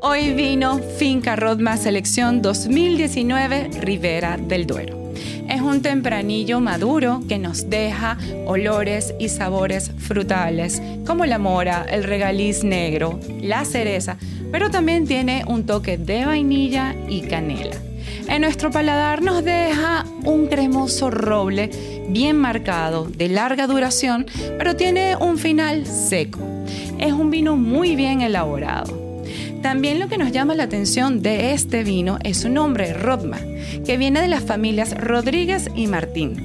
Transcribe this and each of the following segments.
Hoy vino Finca Rodma Selección 2019 Rivera del Duero. Es un tempranillo maduro que nos deja olores y sabores frutales, como la mora, el regaliz negro, la cereza, pero también tiene un toque de vainilla y canela. En nuestro paladar nos deja un cremoso roble bien marcado, de larga duración, pero tiene un final seco. Es un vino muy bien elaborado. También lo que nos llama la atención de este vino es su nombre, Rodma, que viene de las familias Rodríguez y Martín,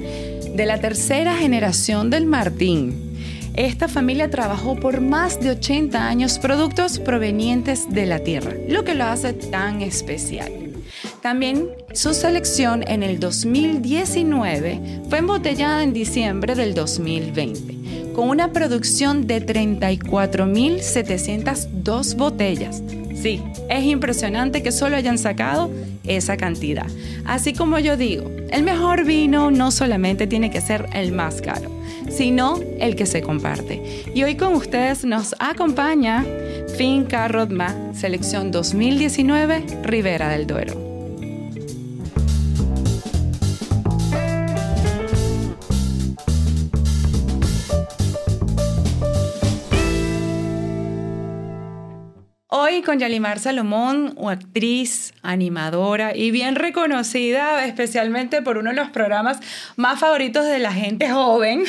de la tercera generación del Martín. Esta familia trabajó por más de 80 años productos provenientes de la tierra, lo que lo hace tan especial. También su selección en el 2019 fue embotellada en diciembre del 2020, con una producción de 34.702 botellas, Sí, es impresionante que solo hayan sacado esa cantidad. Así como yo digo, el mejor vino no solamente tiene que ser el más caro, sino el que se comparte. Y hoy con ustedes nos acompaña Finca Rodma, selección 2019, Rivera del Duero. Hoy con Yalimar Salomón, actriz, animadora y bien reconocida especialmente por uno de los programas más favoritos de la gente joven.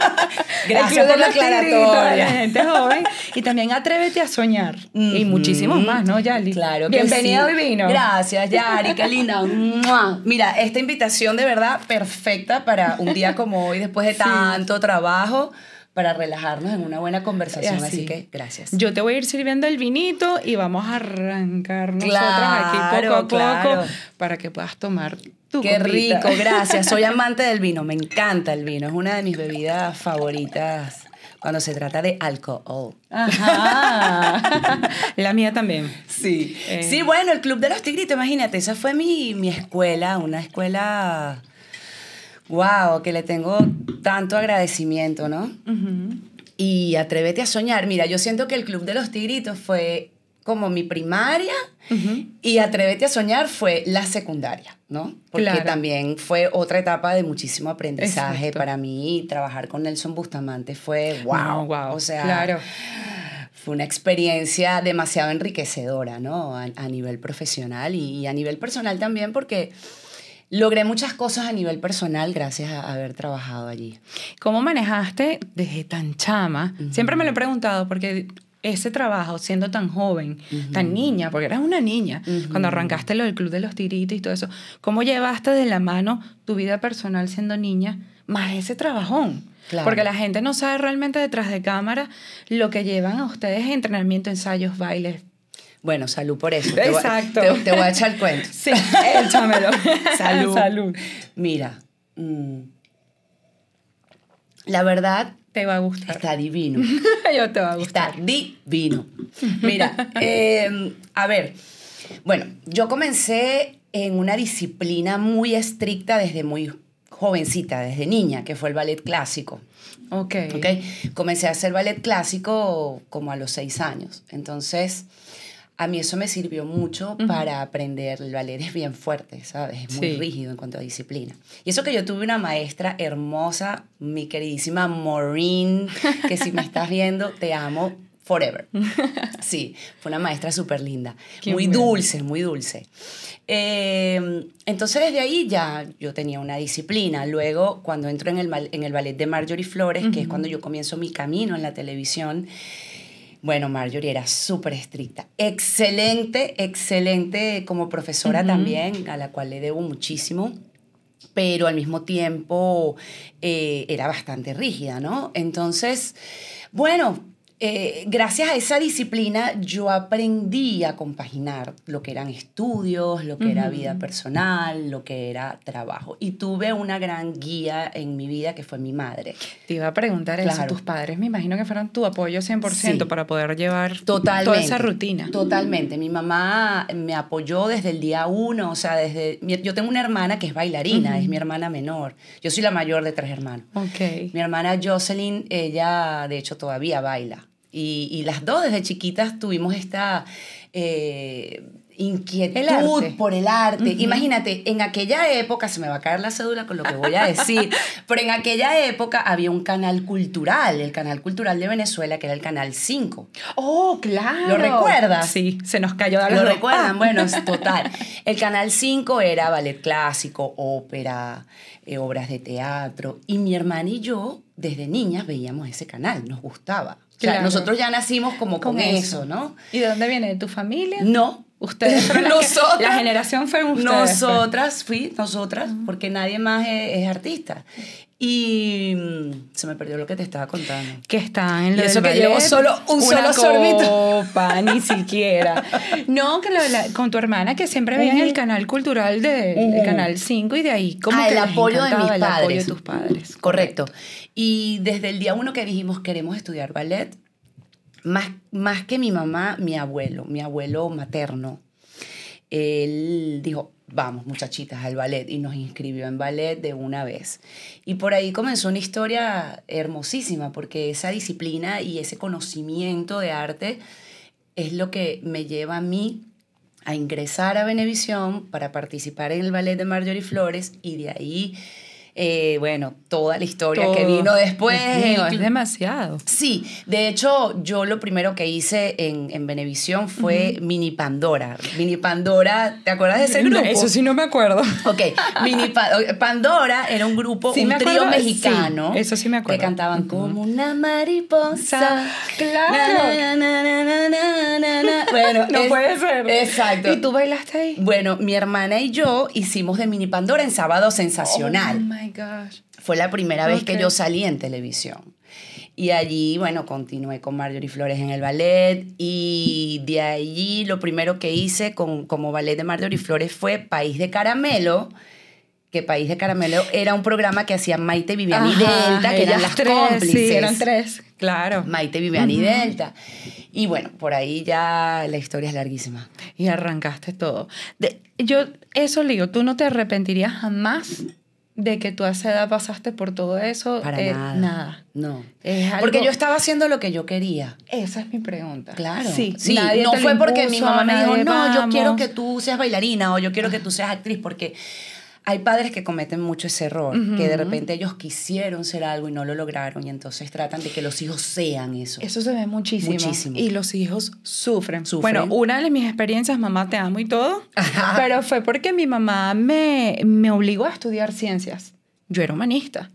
Gracias por la aclaratoria. la gente joven. Y también Atrévete a soñar. Y muchísimos más, ¿no, Yali? Claro que Bienvenido sí. vino. Gracias, Yari, qué linda. Mira, esta invitación de verdad perfecta para un día como hoy, después de tanto trabajo para relajarnos en una buena conversación. Así, que gracias. Yo te voy a ir sirviendo el vinito y vamos a arrancar nosotras aquí poco a poco para que puedas tomar tu Qué rico, gracias. Soy amante del vino, me encanta el vino, es una de mis bebidas favoritas cuando se trata de alcohol. Ajá. La mía también. Sí. Eh. Sí, bueno, el Club de los Tigritos, imagínate, esa fue mi, mi escuela, una escuela wow, que le tengo tanto agradecimiento, ¿no? Y atrévete a soñar. Mira, yo siento que el Club de los Tigritos fue como mi primaria y Atrévete a soñar fue la secundaria, ¿no? Porque también fue otra etapa de muchísimo aprendizaje para mí. Trabajar con Nelson Bustamante fue wow, wow. O sea, claro. fue una experiencia demasiado enriquecedora, ¿no? A, nivel profesional y a nivel personal también porque logré muchas cosas a nivel personal gracias a haber trabajado allí. ¿Cómo manejaste desde tan chama? Siempre me lo he preguntado porque ese trabajo, siendo tan joven, tan niña, porque eras una niña, cuando arrancaste lo del Club de los Tiritos y todo eso, ¿cómo llevaste de la mano tu vida personal siendo niña más ese trabajón? Porque la gente no sabe realmente detrás de cámara lo que llevan a ustedes entrenamiento, ensayos, bailes, bueno, salud por eso. Exacto. Te voy, a echar el cuento. Sí, échamelo. salud. Salud. Mira, mm, la verdad... Te va a gustar. Está divino. Yo te va a gustar. Está divino. Mira, em, a ver, bueno, yo comencé en una disciplina muy estricta desde muy jovencita, desde niña, que fue el ballet clásico. Ok. Ok. Comencé a hacer ballet clásico como a los seis años. Entonces, a mí eso me sirvió mucho para aprender. El ballet es bien fuerte, ¿sabes? Es muy rígido en cuanto a disciplina. Y eso que yo tuve una maestra hermosa, mi queridísima Maureen, que si me estás viendo, te amo forever. Sí, fue una maestra súper linda. muy dulce, muy dulce. Em, entonces desde ahí ya yo tenía una disciplina. Luego, cuando entro en el, en el ballet de Marjorie Flores, que es cuando yo comienzo mi camino en la televisión, bueno, Marjorie era súper estricta. Excelente, excelente como profesora también, a la cual le debo muchísimo pero al mismo tiempo eh, era bastante rígida, ¿no? Entonces, bueno, eh, gracias a esa disciplina yo aprendí a compaginar lo que eran estudios, lo que era vida personal, lo que era trabajo. Y tuve una gran guía en mi vida que fue mi madre. Te iba a preguntar eso, tus padres me imagino que fueron tu apoyo 100% para poder llevar toda esa rutina. Totalmente. Mi mamá me apoyó desde el día uno, o sea, desde... Yo tengo una hermana que es bailarina, es mi hermana menor. Yo soy la mayor de tres hermanos. Ok. Mi hermana Jocelyn, ella de hecho todavía baila. Y, y las dos desde chiquitas tuvimos esta eh, inquietud por el arte. Imagínate, en aquella época, se me va a caer la cédula con lo que voy a decir, pero en aquella época había un canal cultural, el canal cultural de Venezuela, que era el canal 5. Oh, claro. ¿Lo recuerdas? Sí, se nos cayó de ¿Lo recuerdan? Bueno, es total. El canal 5 era ballet clásico, ópera, eh, obras de teatro, y mi hermana y yo, desde niñas, veíamos ese canal, nos gustaba. Claro. nosotros ya nacimos como con, eso. ¿no? ¿Y de dónde viene? ¿De tu familia? No, Ustedes nosotras, la generación fue ustedes. Nosotras, fui, nosotras, porque nadie más es, artista. Y mm, se me perdió lo que te estaba contando. Que está en lo y eso que llevo solo un solo sorbito. ni siquiera. No, que con tu hermana que siempre veía en el canal cultural del Canal 5 y de ahí como ah, que el apoyo de mis el padres. apoyo de tus padres. Correcto. Y desde el día uno que dijimos queremos estudiar ballet, más, más que mi mamá, mi abuelo, mi abuelo materno, él dijo, vamos muchachitas al ballet y nos inscribió en ballet de una vez. Y por ahí comenzó una historia hermosísima porque esa disciplina y ese conocimiento de arte es lo que me lleva a mí a ingresar a Venevisión para participar en el ballet de Marjorie Flores y de ahí eh, bueno, toda la historia que vino después. es demasiado. Sí, de hecho, yo lo primero que hice en, en Venevisión fue Mini Pandora. Mini Pandora, ¿te acuerdas de ese grupo? eso sí no me acuerdo. Ok, Mini Pandora era un grupo, un trío mexicano. eso sí me acuerdo. Que cantaban como una mariposa. Claro. bueno, no puede ser. Exacto. ¿Y tú bailaste ahí? Bueno, mi hermana y yo hicimos de Mini Pandora en Sábado Sensacional. Oh my gosh. Fue la primera vez que yo salí en televisión. Y allí, bueno, continué con Marjorie Flores en el ballet y de allí lo primero que hice con, como ballet de Marjorie Flores fue País de Caramelo, que País de Caramelo era un programa que hacían Maite, Vivian y Delta, que eran las tres, cómplices. Sí, eran tres, claro. Maite, Vivian y Delta. Y bueno, por ahí ya la historia es larguísima. Y arrancaste todo. De, yo, eso le digo, ¿tú no te arrepentirías jamás de que tú a esa edad pasaste por todo eso? Para Eh, nada. Nada. No. Algo- Porque yo estaba haciendo lo que yo quería. Esa es mi pregunta. Claro. Sí, Sí, nadie no fue porque mi mamá me dijo, no, yo quiero vamos". que tú seas bailarina o yo quiero que tú seas actriz, porque hay padres que cometen mucho ese error, que de repente ellos quisieron ser algo y no lo lograron y entonces tratan de que los hijos sean eso. Eso se ve muchísimo. Muchísimo. Y los hijos sufren. Sufren. Bueno, una de mis experiencias, mamá te amo y todo, pero fue porque mi mamá me, me obligó a estudiar ciencias. Yo era humanista.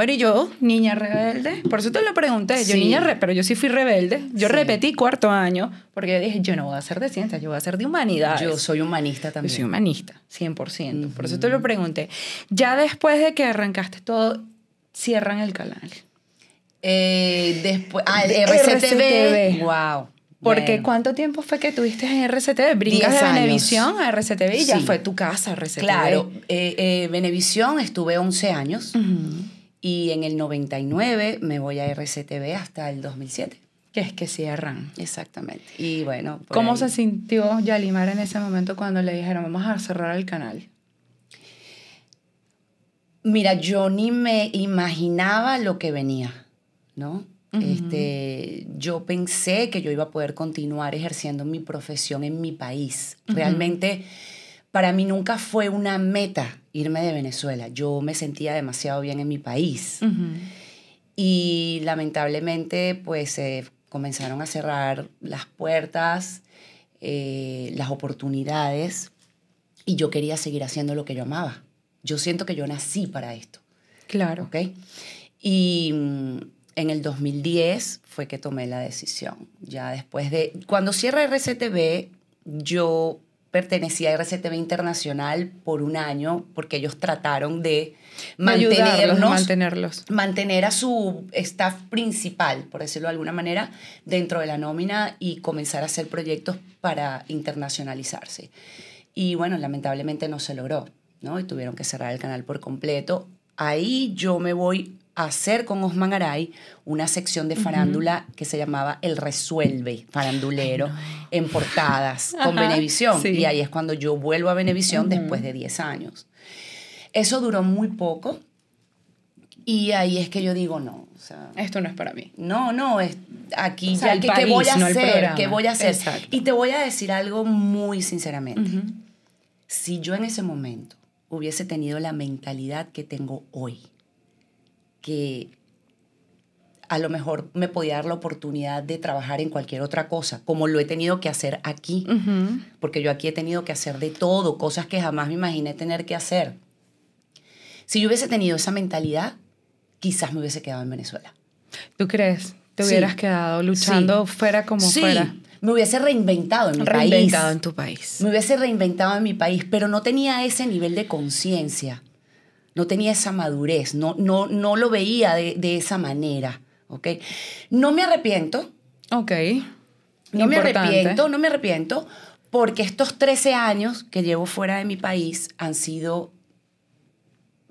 Bueno, y yo, niña rebelde, por eso te lo pregunté, yo Sí. niña, re- pero yo sí fui rebelde. Yo Sí. repetí cuarto año porque yo dije, yo no voy a ser de ciencias, yo voy a ser de humanidades. Yo soy humanista Yo también. soy humanista, 100%. Por eso te lo pregunté. Ya después de que arrancaste todo, cierran el canal. Eh, después, ah, el RCTV. RCTV. Wow. Porque Bueno. ¿cuánto tiempo fue que tuviste en RCTV? Brincas de años. Venevisión a RCTV y ya Sí. fue tu casa RCTV. Claro, eh, eh, Venevisión estuve 11 años Ujú. Y en el 99 me voy a RCTV hasta el 2007. Que es que cierran. Exactamente. Y bueno, ¿Cómo ahí. se sintió Yalimar en ese momento cuando le dijeron vamos a cerrar el canal? Mira, yo ni me imaginaba lo que venía, ¿no? este, yo pensé que yo iba a poder continuar ejerciendo mi profesión en mi país. Realmente, para mí nunca fue una meta irme de Venezuela. Yo me sentía demasiado bien en mi país. Y lamentablemente, pues comenzaron a cerrar las puertas, eh, las oportunidades, y yo quería seguir haciendo lo que yo amaba. Yo siento que yo nací para esto, Claro. ¿ok? Y mm, en el 2010 fue que tomé la decisión. Ya después de... Cuando cierra RCTV, yo pertenecía a RCTV Internacional por un año porque ellos trataron de ayudarlos, mantenernos mantenerlos. mantener a su staff principal, por decirlo de alguna manera, dentro de la nómina y comenzar a hacer proyectos para internacionalizarse. Y bueno, lamentablemente no se logró, ¿no? Y tuvieron que cerrar el canal por completo. Ahí yo me voy hacer con Osman Aray una sección de farándula que se llamaba El Resuelve Farandulero en portadas con Ajá, Venevisión. sí. Y ahí es cuando yo vuelvo a Venevisión después de 10 años. Eso duró muy poco Y ahí es que yo digo, no, o sea, Esto no es para mí. no, no, es aquí O sea, ya, el ¿qué, voy a no hacer? ¿Qué voy a hacer? Exacto. Y te voy a decir algo muy sinceramente. Si yo en ese momento hubiese tenido la mentalidad que tengo hoy, que a lo mejor me podía dar la oportunidad de trabajar en cualquier otra cosa, como lo he tenido que hacer aquí, porque yo aquí he tenido que hacer de todo, cosas que jamás me imaginé tener que hacer. Si yo hubiese tenido esa mentalidad, quizás me hubiese quedado en Venezuela. ¿Tú crees? Te Sí. hubieras quedado luchando fuera como sí, fuera. me hubiese reinventado en mi Reinventado país. en tu país. Me hubiese reinventado en mi país, pero no tenía ese nivel de conciencia, no tenía esa madurez, no, no, no lo veía de, de esa manera, ¿ok? No me arrepiento, Ok. no me arrepiento, no me arrepiento, porque estos 13 años que llevo fuera de mi país han sido,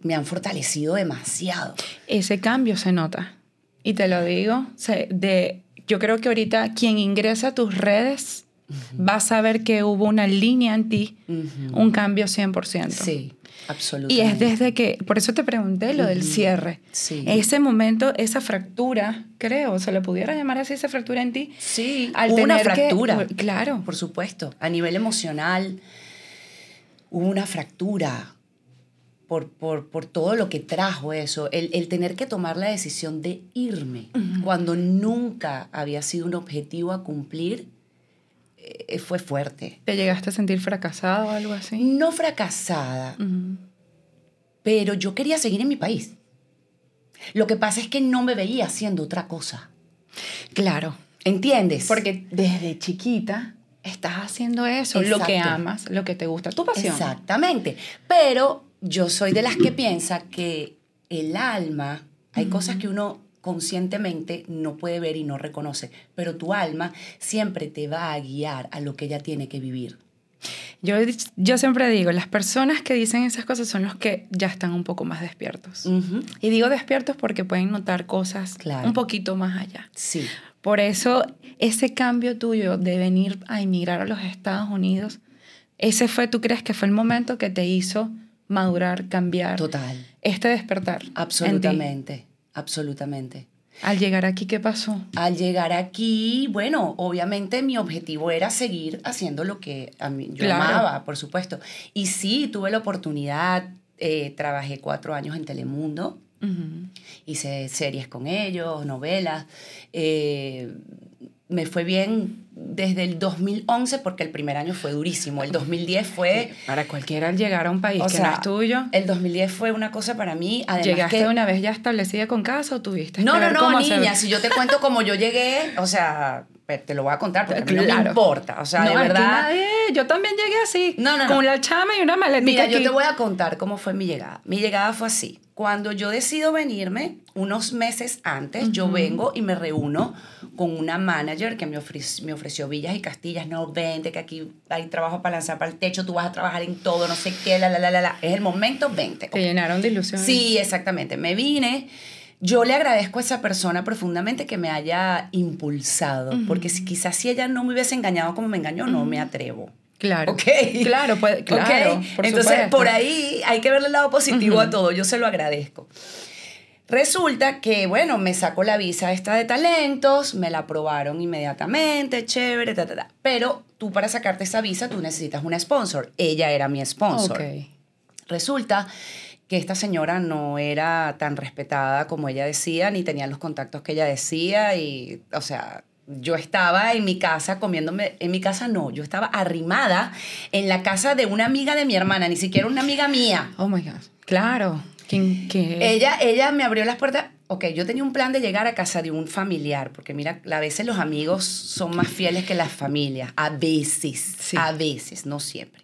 me han fortalecido demasiado. Ese cambio se nota. Y te lo digo, de, yo creo que ahorita quien ingresa a tus redes va a saber que hubo una línea en ti, Ujú. un cambio 100%. Sí, absolutamente. Y es desde que, por eso te pregunté lo del cierre. Sí. Ese momento, esa fractura, creo, se le pudiera llamar así, esa fractura en ti. Sí, Al hubo una que- fractura. claro. Por supuesto. A nivel emocional, hubo una fractura por, por, por todo lo que trajo eso. El, el tener que tomar la decisión de irme cuando nunca había sido un objetivo a cumplir eh, fue fuerte. ¿Te llegaste a sentir fracasado o algo así? No fracasada, pero yo quería seguir en mi país. Lo que pasa es que no me veía haciendo otra cosa. Claro. ¿Entiendes? Porque desde chiquita estás haciendo eso, lo que amas, lo que te gusta, tu pasión. Exactamente. Pero yo soy de las que piensa que el alma, hay cosas que uno conscientemente no puede ver y no reconoce, pero tu alma siempre te va a guiar a lo que ella tiene que vivir. Yo, yo siempre digo, las personas que dicen esas cosas son los que ya están un poco más despiertos. Y digo despiertos porque pueden notar cosas Claro. un poquito más allá. Sí, Por eso, ese cambio tuyo de venir a emigrar a los Estados Unidos, ese fue, ¿tú crees que fue el momento que te hizo madurar, cambiar? total. Este despertar. Absolutamente, absolutamente. Al llegar aquí, ¿qué pasó? Al llegar aquí, bueno, obviamente mi objetivo era seguir haciendo lo que a mí, yo Claro. amaba, por supuesto. Y sí, tuve la oportunidad, eh, trabajé cuatro años en Telemundo, hice series con ellos, novelas. eh, me fue bien desde el 2011 porque el primer año fue durísimo. El 2010 fue... Para cualquiera al llegar a un país O que sea, no es tuyo, El 2010 fue una cosa para mí. Además ¿llegaste que, una vez ya establecida con casa o tuviste No, que no, ver no, cómo niña, hacer- si yo te cuento cómo yo llegué, o sea, te lo voy a contar porque a mí no me Claro. importa. O sea, No, de verdad... nadie- yo también llegué así, No, no, con la chama y una maletica Mira, yo aquí. te voy a contar cómo fue mi llegada. Mi llegada fue así. Cuando yo decido venirme, unos meses antes, yo vengo y me reúno con una manager que me, ofrec- me ofreció villas y castillas. No, vente, que aquí hay trabajo para lanzar para el techo, tú vas a trabajar en todo, no sé qué, la, la, la, la, la. Es el momento, vente. Te llenaron de ilusiones. Sí, exactamente. Me vine. Yo le agradezco a esa persona profundamente que me haya impulsado, porque si, quizás si ella no me hubiese engañado como me engañó, no me atrevo. Claro. Ok. Claro, puede- claro, Ok. por Entonces, supuesto. por ahí hay que verle el lado positivo a todo. Yo se lo agradezco. Resulta que, bueno, me sacó la visa esta de talentos, me la aprobaron inmediatamente, chévere, ta, ta, ta. Pero tú para sacarte esa visa, tú necesitas una sponsor. Ella era mi sponsor. Ok. Resulta que esta señora no era tan respetada como ella decía, ni tenía los contactos que ella decía, y, o sea, yo estaba en mi casa comiéndome, en mi casa no, yo estaba arrimada en la casa de una amiga de mi hermana, ni siquiera una amiga mía. Oh my God. Claro. ¿Quién, qué? Ella, ella me abrió las puertas. Ok, yo tenía un plan de llegar a casa de un familiar, porque mira, a veces los amigos son más fieles que las familias, a veces, Sí. a veces, no siempre.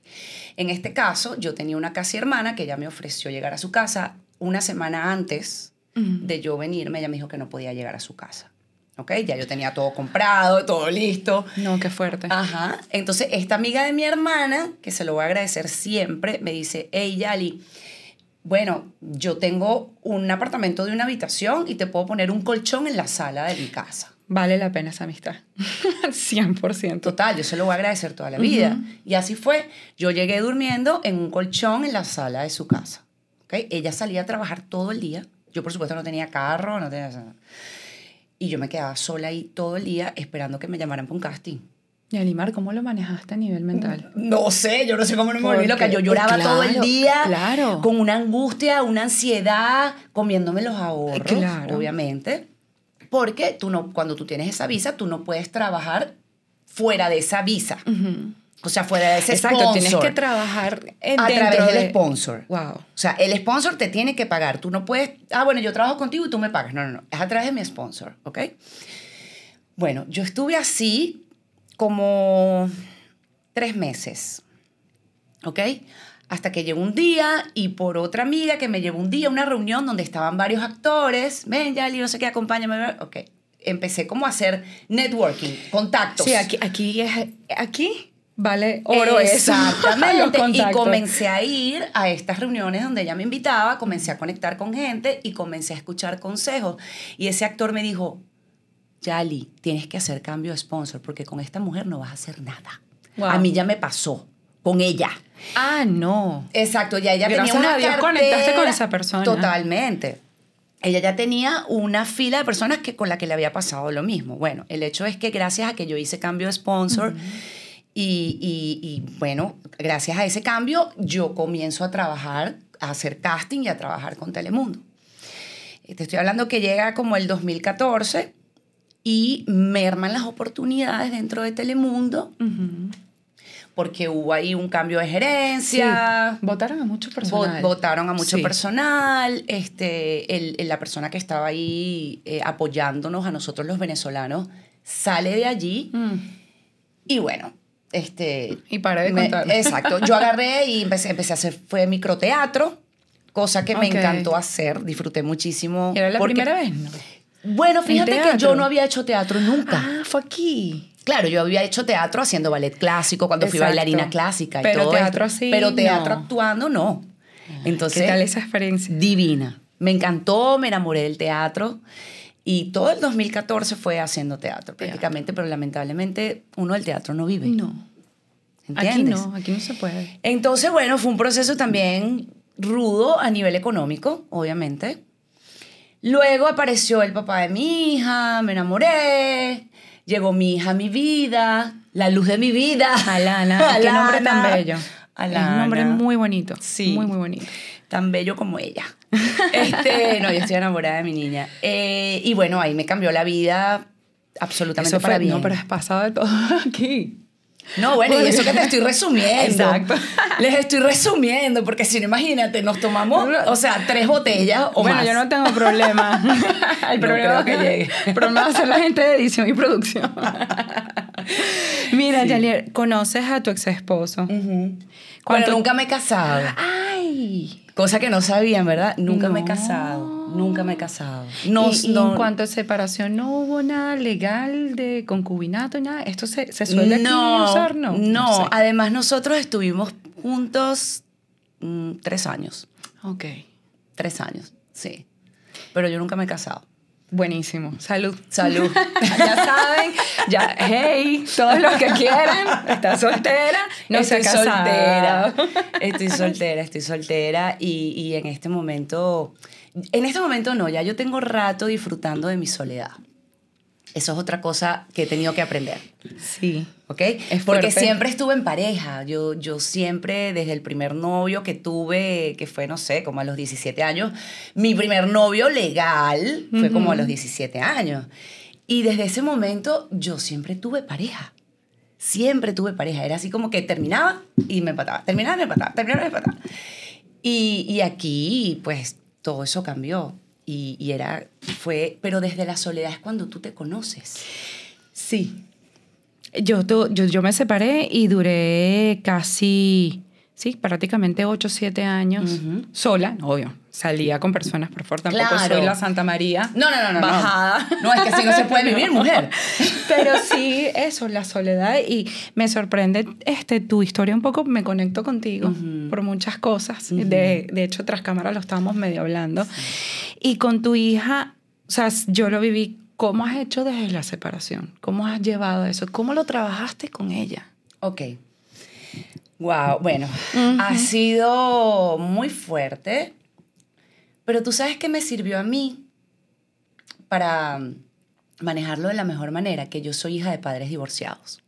En este caso, yo tenía una casi hermana que ella me ofreció llegar a su casa una semana antes de yo venirme, ella me dijo que no podía llegar a su casa. ¿Ok? Ya yo tenía todo comprado, todo listo. No, qué fuerte. Ajá. Entonces, esta amiga de mi hermana, que se lo voy a agradecer siempre, me dice, hey, Yali, bueno, yo tengo un apartamento de una habitación y te puedo poner un colchón en la sala de mi casa. Vale la pena esa amistad. 100%. Total, yo se lo voy a agradecer toda la vida. Y así fue. Yo llegué durmiendo en un colchón en la sala de su casa. ¿ok? Ella salía a trabajar todo el día. Yo, por supuesto, no tenía carro, no tenía... Y yo me quedaba sola ahí todo el día esperando que me llamaran para un casting. Y Alimar, ¿cómo lo manejaste a nivel mental? No sé, yo no sé cómo no me volví loca. Yo lloraba todo el día claro. con una angustia, una ansiedad, comiéndome los ahorros, Claro. obviamente. Porque tú no, cuando tú tienes esa visa, tú no puedes trabajar fuera de esa visa. O sea, fuera de ese Exacto, sponsor. tienes que trabajar en, a través del de- sponsor. Wow. O sea, el sponsor te tiene que pagar. Tú no puedes, ah, bueno, yo trabajo contigo y tú me pagas. No, no, no. Es a través de mi sponsor, ¿ok? Bueno, yo estuve así como tres meses, ¿ok? Hasta que llegó un día y por otra amiga que me llevó un día a una reunión donde estaban varios actores. Ven, Yali, no sé qué, acompáñame. Ok. Empecé como a hacer networking, contactos. Sí, aquí, aquí es, aquí vale oro. Exactamente. Y comencé a ir a estas reuniones donde ella me invitaba, comencé a conectar con gente y comencé a escuchar consejos. Y ese actor me dijo, Yali, tienes que hacer cambio de sponsor porque con esta mujer no vas a hacer nada. Wow. A mí ya me pasó con ella. Ah, no. Exacto, ya ella Gracias tenía una a Dios cartera- conectaste con esa persona. Totalmente. Ella ya tenía una fila de personas que, con la que le había pasado lo mismo. Bueno, el hecho es que gracias a que yo hice cambio de sponsor y, y- y, bueno, gracias a ese cambio yo comienzo a trabajar, a hacer casting y a trabajar con Telemundo. Eh, Te estoy hablando que llega como el 2014 y merman las oportunidades dentro de Telemundo porque hubo ahí un cambio de gerencia. Sí, Votaron a mucho Vo- personal. Votaron a mucho Sí. personal. Este, el- el- la persona que estaba ahí eh, apoyándonos a nosotros los venezolanos sale de allí Mm. y bueno, este... Y paré de me- contar. Exacto. Yo agarré y empecé, empecé a hacer, fue microteatro, cosa que me encantó hacer, disfruté muchísimo. ¿Era la porque- primera vez? No. Bueno, fíjate que yo no había hecho teatro nunca. Ah, fue aquí. Claro, yo había hecho teatro haciendo ballet clásico cuando fui bailarina clásica y Pero todo teatro esto. así, Pero teatro no. actuando no. Entonces, ¿Qué tal esa experiencia? divina. Me encantó, me enamoré del teatro y todo el 2014 fue haciendo teatro prácticamente, pero lamentablemente uno del teatro no vive. No. Aquí ¿Entiendes? no, aquí no se puede. Entonces, bueno, fue un proceso también rudo a nivel económico, obviamente. Luego apareció el papá de mi hija, me enamoré, llegó mi hija a mi vida, la luz de mi vida. Alana, qué nombre tan bello. Alana. Es un nombre muy bonito. Sí. Muy, muy bonito. Tan bello como ella. Este, no, yo estoy enamorada de mi niña. Eh, y bueno, ahí me cambió la vida absolutamente Eso para fue, bien. no, pero has pasado de todo aquí. No, bueno, y eso que te estoy resumiendo. Exacto. Les estoy resumiendo, porque si no, imagínate, nos tomamos, o sea, tres botellas o bueno, más. yo no tengo problema. El No problema creo que llegue. El problema va a ser la gente de edición y producción. Mira, Yalier, ¿conoces a tu ex esposo? Bueno, ¿Cuánto- nunca me he casado. ¡Ay! Cosa que no sabían, ¿verdad? Nunca me he casado. Nunca me he casado. No, y, y no, en cuanto a separación, ¿no hubo nada legal de concubinato, nada? ¿Esto se, se suele no, aquí usar? No. No, sé. además nosotros estuvimos juntos mm, tres años. Ok. Tres años, sí. Pero yo nunca me he casado. Buenísimo. Salud. Salud. ya saben, ya, hey, todos los que quieran, está soltera, no se ha estoy casado. soltera. Estoy soltera, estoy soltera. Y, y en este momento, en este momento no, ya yo tengo rato disfrutando de mi soledad. Eso es otra cosa que he tenido que aprender. Sí. ¿Ok? Es Porque siempre estuve en pareja. Yo, yo siempre, desde el primer novio que tuve, que fue, no sé, como a los 17 años, mi primer novio legal fue como a los 17 años. Y desde ese momento yo siempre tuve pareja. Siempre tuve pareja. Era así como que terminaba y me empataba. Terminaba y me empataba. Terminaba y me empataba. Y, y aquí, pues, todo eso cambió. Y, y era, fue, pero desde la soledad es cuando tú te conoces. Sí. Yo, yo, yo me separé y duré casi, sí, prácticamente 8 o 7 años sola, obvio. Salía con personas, por favor, tampoco Claro. soy la Santa María. No, no, no, no. no. Bajada. No, es que así no se puede vivir, mujer. Pero sí, eso, la soledad. Y me sorprende este, tu historia un poco, me conecto contigo por muchas cosas. de, de hecho, tras cámara lo estábamos medio hablando. Y con tu hija, o sea, yo lo viví. ¿Cómo has hecho desde la separación? ¿Cómo has llevado eso? ¿Cómo lo trabajaste con ella? Ok. Wow, bueno, ha sido muy fuerte Pero tú sabes que me sirvió a mí para manejarlo de la mejor manera, que yo soy hija de padres divorciados.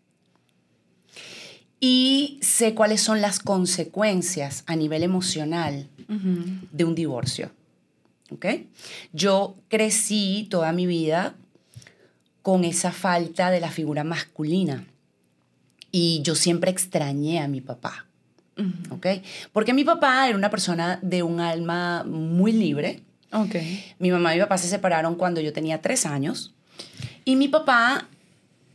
Y sé cuáles son las consecuencias a nivel emocional de un divorcio. ¿Ok? Yo crecí toda mi vida con esa falta de la figura masculina. Y yo siempre extrañé a mi papá. ¿Ok? Porque mi papá era una persona de un alma muy libre. Ok. Mi mamá y mi papá se separaron cuando yo tenía tres años. Y mi papá,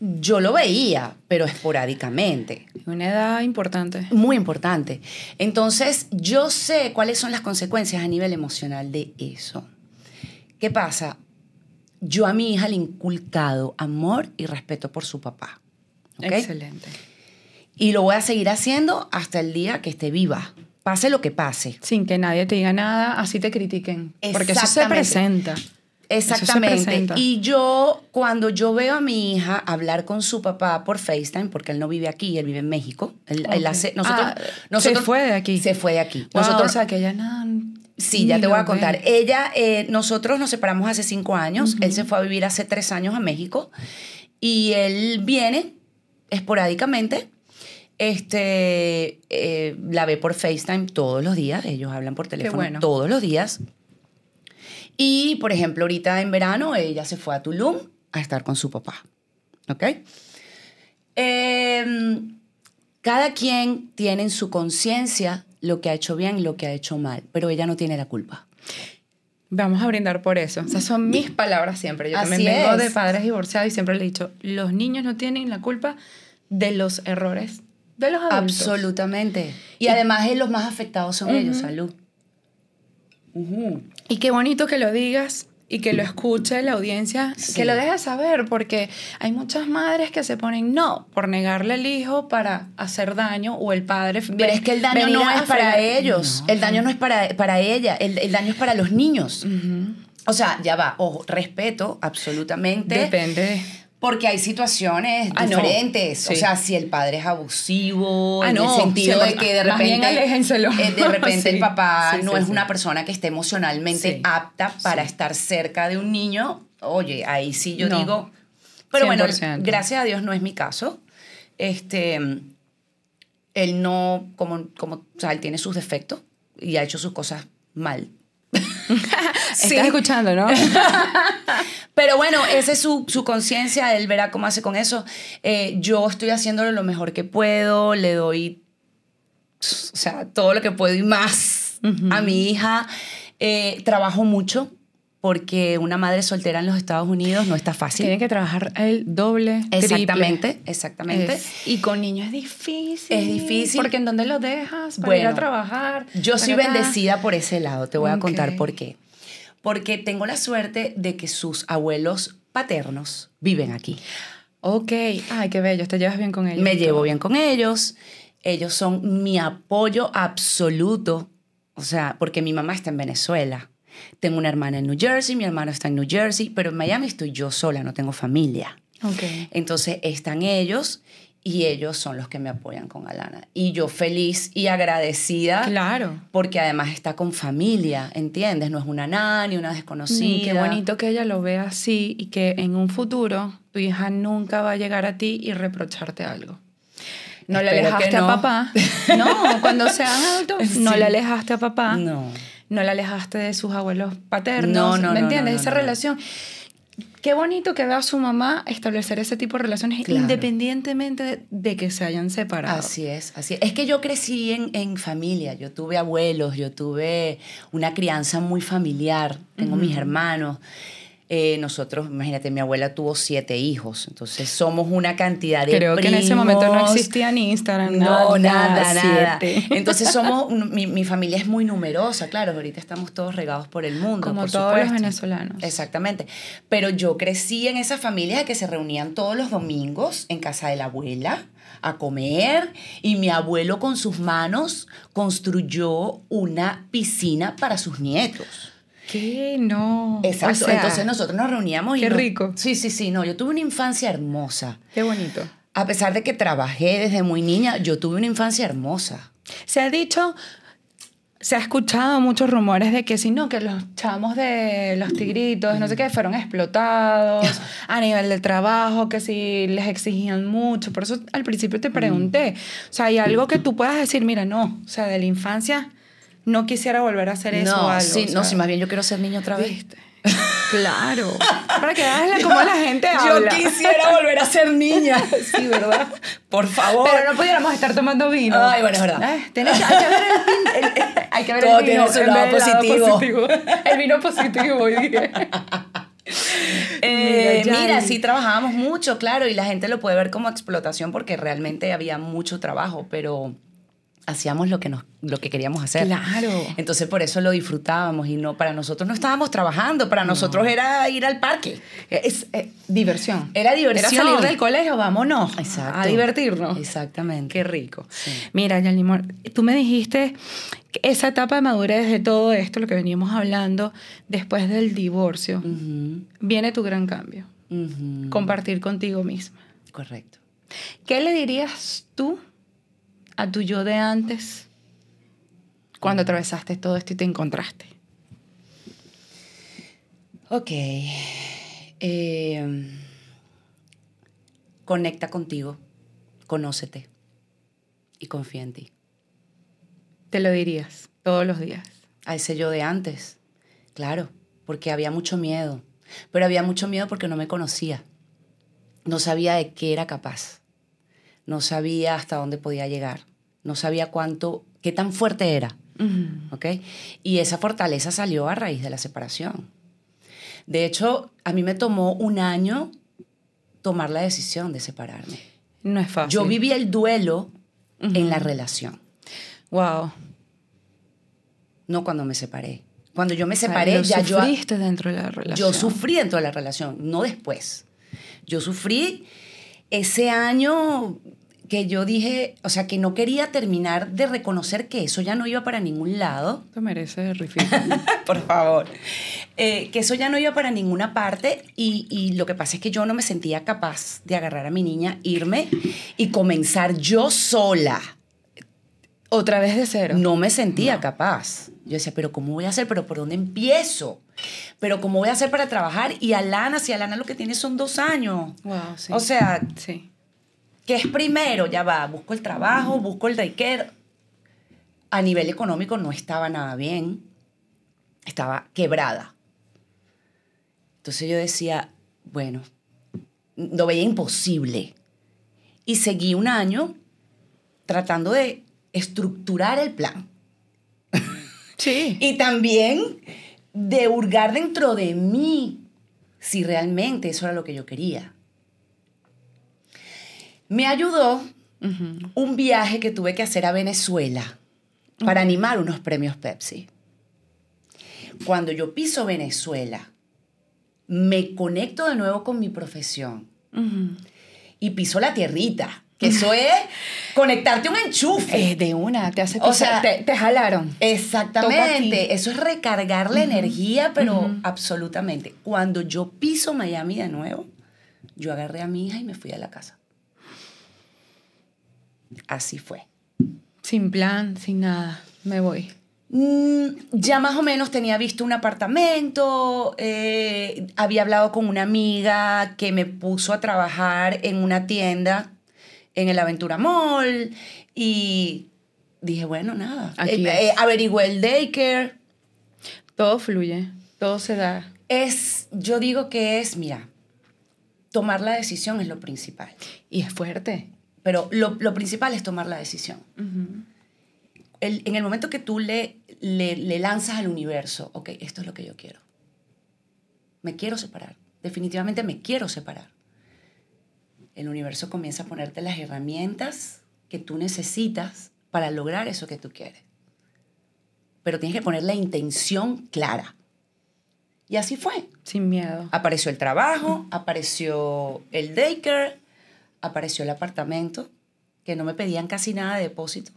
yo lo veía, pero esporádicamente. Una edad importante. Muy importante. Entonces, yo sé cuáles son las consecuencias a nivel emocional de eso. ¿Qué pasa? Yo a mi hija le he inculcado amor y respeto por su papá. ¿ok? Excelente. Y lo voy a seguir haciendo hasta el día que esté viva. Pase lo que pase. Sin que nadie te diga nada, así te critiquen. Porque eso se presenta. Exactamente. Y yo, cuando yo veo a mi hija hablar con su papá por FaceTime, porque él no vive aquí, él vive en México. Él, hace, nosotros, Ah, nosotros- se fue de aquí. Se fue de aquí. Wow, nosotros, o sea, que ella nada. sí, ya te voy a contar. ve. Ella, eh, nosotros nos separamos hace cinco años. Él se fue a vivir hace tres años a México. Y él viene esporádicamente. Este, eh, la ve por FaceTime todos los días. Ellos hablan por teléfono bueno. todos los días. Y, por ejemplo, ahorita en verano ella se fue a Tulum a estar con su papá. ¿Ok? Em, cada quien tiene en su conciencia lo que ha hecho bien y lo que ha hecho mal, pero ella no tiene la culpa. Vamos a brindar por eso. Esas son mis palabras siempre. Yo Así también vengo es. de padres divorciados y siempre le he dicho, los niños no tienen la culpa de los errores de los adultos. Absolutamente. Y además eh, los más afectados son ellos, salud. Y qué bonito que lo digas y que lo escuche la audiencia, Sí. que lo deje saber, porque hay muchas madres que se ponen no por negarle al hijo para hacer daño o el padre. Pero es que el daño no es para ellos, el daño no es para, para ella, el, el daño es para los niños. O sea, ya va, ojo, respeto absolutamente. Depende. Porque hay situaciones Ah, no. diferentes. O Sí. sea, si el padre es abusivo, Ah, en no, el sentido sí, de que de repente, eh, de repente el Sí, papá sí, no es una persona que esté emocionalmente apta para estar cerca de un niño, oye, ahí sí yo No. digo. Pero bueno, 100%. gracias a Dios no es mi caso. Este, él no, como, como, o sea, él tiene sus defectos y ha hecho sus cosas mal. Sí. Estás escuchando, ¿no? Pero bueno, esa es su, su conciencia, él verá cómo hace con eso. Eh, yo estoy haciéndolo lo mejor que puedo, le doy, o sea, todo lo que puedo y más a mi hija. Eh, trabajo mucho porque una madre soltera en los Estados Unidos no está fácil. Tienen que trabajar el doble, Exactamente, triple. exactamente. Es- y con niños es difícil. Es difícil. Porque ¿en dónde los dejas para ir a Bueno, trabajar? Yo soy Tacatá. bendecida por ese lado, te voy a Ok. contar por qué. Porque tengo la suerte de que sus abuelos paternos viven aquí. Ok. Ay, qué bello. Te llevas bien con ellos. Me llevo bien con ellos. Ellos son mi apoyo absoluto. O sea, porque mi mamá está en Venezuela. Tengo una hermana en New Jersey, mi hermano está en New Jersey, pero en Miami estoy yo sola, no tengo familia. Ok. Entonces están ellos y ellos son los que me apoyan con Alana. Y yo feliz y agradecida Claro. porque además está con familia, ¿entiendes? No es una nani, una desconocida. Mm, qué bonito que ella lo vea así y que en un futuro tu hija nunca va a llegar a ti y reprocharte algo. No le Espero que alejaste no. a papá. No, cuando sean adultos, no le alejaste a papá. No. No le alejaste de sus abuelos paternos. No, no, ¿Me entiendes? Esa relación. Qué bonito que vea a su mamá establecer ese tipo de relaciones Claro. independientemente de, de que se hayan separado. Así es, así es. Es que yo crecí en, en familia, yo tuve abuelos, yo tuve una crianza muy familiar, tengo mis hermanos. Eh, nosotros, imagínate, mi abuela tuvo siete hijos, entonces somos una cantidad de Creo que en ese momento no existía ni Instagram. No, nada, nada. siete. Entonces somos, mi, mi familia es muy numerosa, claro, ahorita estamos todos regados por el mundo. Como por todos los supuesto. venezolanos. Exactamente. Pero yo crecí en esas familias que se reunían todos los domingos en casa de la abuela a comer y mi abuelo con sus manos construyó una piscina para sus nietos. ¿Qué? No. Exacto. O sea, Entonces nosotros nos reuníamos y qué nos- rico. Sí, sí, sí. No, yo tuve una infancia hermosa. Qué bonito. A pesar de que trabajé desde muy niña, yo tuve una infancia hermosa. Se ha dicho, se ha escuchado muchos rumores de que si no, que los chamos de los tigritos, no sé qué, fueron explotados a nivel de trabajo, que si les exigían mucho. Por eso al principio te pregunté, o sea, hay algo que tú puedas decir, mira, no, o sea, de la infancia no quisiera volver a hacer eso. No, o algo, sí, o sea, no, si más bien yo quiero ser niño otra vez. ¿viste? Claro. Para que veas cómo la gente habla. Yo quisiera volver a ser niña. Sí, ¿verdad? Por favor. Pero no pudiéramos estar tomando vino. Ay, bueno, es verdad. Ay, tienes que- hay que ver el, el- el- hay que ver Todo el vino tiene su lado lado positivo. El vino positivo, dije. Eh, Mira, sí trabajábamos mucho, claro, y la gente lo puede ver como explotación porque realmente había mucho trabajo, pero hacíamos lo que, nos, lo que queríamos hacer. Claro. Entonces por eso lo disfrutábamos y no para nosotros no estábamos trabajando, para nosotros era ir al parque. Es eh, diversión. Era diversión. Era salir del colegio, vámonos. Exacto. A divertirnos. Exactamente. Qué rico. Sí. Mira, Yalimor, tú me dijiste que esa etapa de madurez de todo esto, lo que veníamos hablando, después del divorcio, viene tu gran cambio. Compartir contigo misma. Correcto. ¿Qué le dirías tú a tu yo de antes cuando atravesaste todo esto y te encontraste? Ok. Eh, conecta contigo, conócete y confía en ti. Te lo dirías todos los días. A ese yo de antes, claro, porque había mucho miedo, pero había mucho miedo porque no me conocía. No sabía de qué era capaz. No sabía hasta dónde podía llegar. No sabía cuánto, qué tan fuerte era. ¿ok? Y esa fortaleza salió a raíz de la separación. De hecho, a mí me tomó un año tomar la decisión de separarme. No es fácil. Yo viví el duelo en la relación, Wow. no cuando me separé. Cuando yo me separé, Lo ya yo, sufriste dentro de la relación. yo sufrí dentro de la relación, no después. Yo sufrí ese año que yo dije, o sea, que no quería terminar de reconocer que eso ya no iba para ningún lado. Te mereces refill. por favor. Eh, que eso ya no iba para ninguna parte y, y lo que pasa es que yo no me sentía capaz de agarrar a mi niña, irme y comenzar yo sola. Otra vez de cero. No me sentía capaz. Yo decía, pero ¿cómo voy a hacer? ¿Pero por dónde empiezo? ¿Pero cómo voy a hacer para trabajar? Y Alana, si Alana lo que tiene son dos años. Wow, sí. O sea, sí. ¿Qué es primero? Ya va, busco el trabajo, busco el daycare. A nivel económico no estaba nada bien. Estaba quebrada. Entonces yo decía, bueno, lo veía imposible. Y seguí un año tratando de estructurar el plan. Sí. Y también de hurgar dentro de mí si realmente eso era lo que yo quería. Me ayudó un viaje que tuve que hacer a Venezuela para animar unos premios Pepsi. Cuando yo piso Venezuela, me conecto de nuevo con mi profesión y piso la tierrita, que eso es conectarte a un enchufe. Eh, de una, te hace O sea, te, te jalaron. Exactamente, eso es recargar la energía, pero absolutamente. Cuando yo piso Miami de nuevo, yo agarré a mi hija y me fui a la casa. Así fue. Sin plan, sin nada. Me voy. Mm, ya más o menos tenía visto un apartamento, eh, había hablado con una amiga que me puso a trabajar en una tienda en el Aventura Mall y dije, bueno, nada. Aquí Eh, eh, averigüé el daycare. Todo fluye. Todo se da. Es, yo digo que es, mira, tomar la decisión es lo principal. Y es fuerte. Pero lo, lo principal es tomar la decisión. El- en el momento que tú le, le, le lanzas al universo, ok, esto es lo que yo quiero. Me quiero separar. Definitivamente me quiero separar. El universo comienza a ponerte las herramientas que tú necesitas para lograr eso que tú quieres. Pero tienes que poner la intención clara. Y así fue. Sin miedo. Apareció el trabajo, apareció el daycare, apareció el apartamento, que no me pedían casi nada de depósito.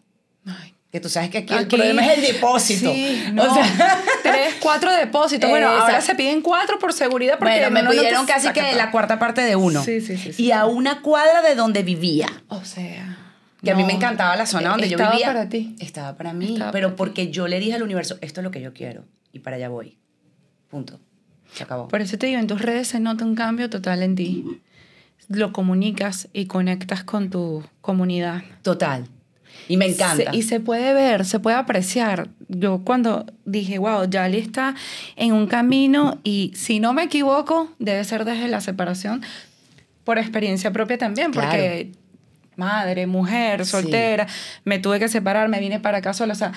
Ay. Que tú sabes que aquí, el Aquí- problema es el depósito. Sí, no. O sea, Tres, cuatro depósitos. Bueno, ahora se piden cuatro por seguridad porque bueno, me no, no te pidieron casi que todo. la cuarta parte de uno. Sí, sí, sí, sí. Y a una cuadra de donde vivía. O sea, Que a mí me No, encantaba la zona donde yo estaba vivía. para ti. Estaba para mí, Estaba pero para ti. porque yo le dije al universo, esto es lo que yo quiero y para allá voy. Punto. Se acabó. Por eso te digo, en tus redes se nota un cambio total en ti. Lo comunicas y conectas con tu comunidad. Total. Y me encanta. Se- y se puede ver, se puede apreciar. Yo cuando dije, wow, Yali está en un camino y si no me equivoco, debe ser desde la separación, por experiencia propia también, Claro. porque madre, mujer, Sí. soltera, me tuve que separar, me vine para acá sola, o sea,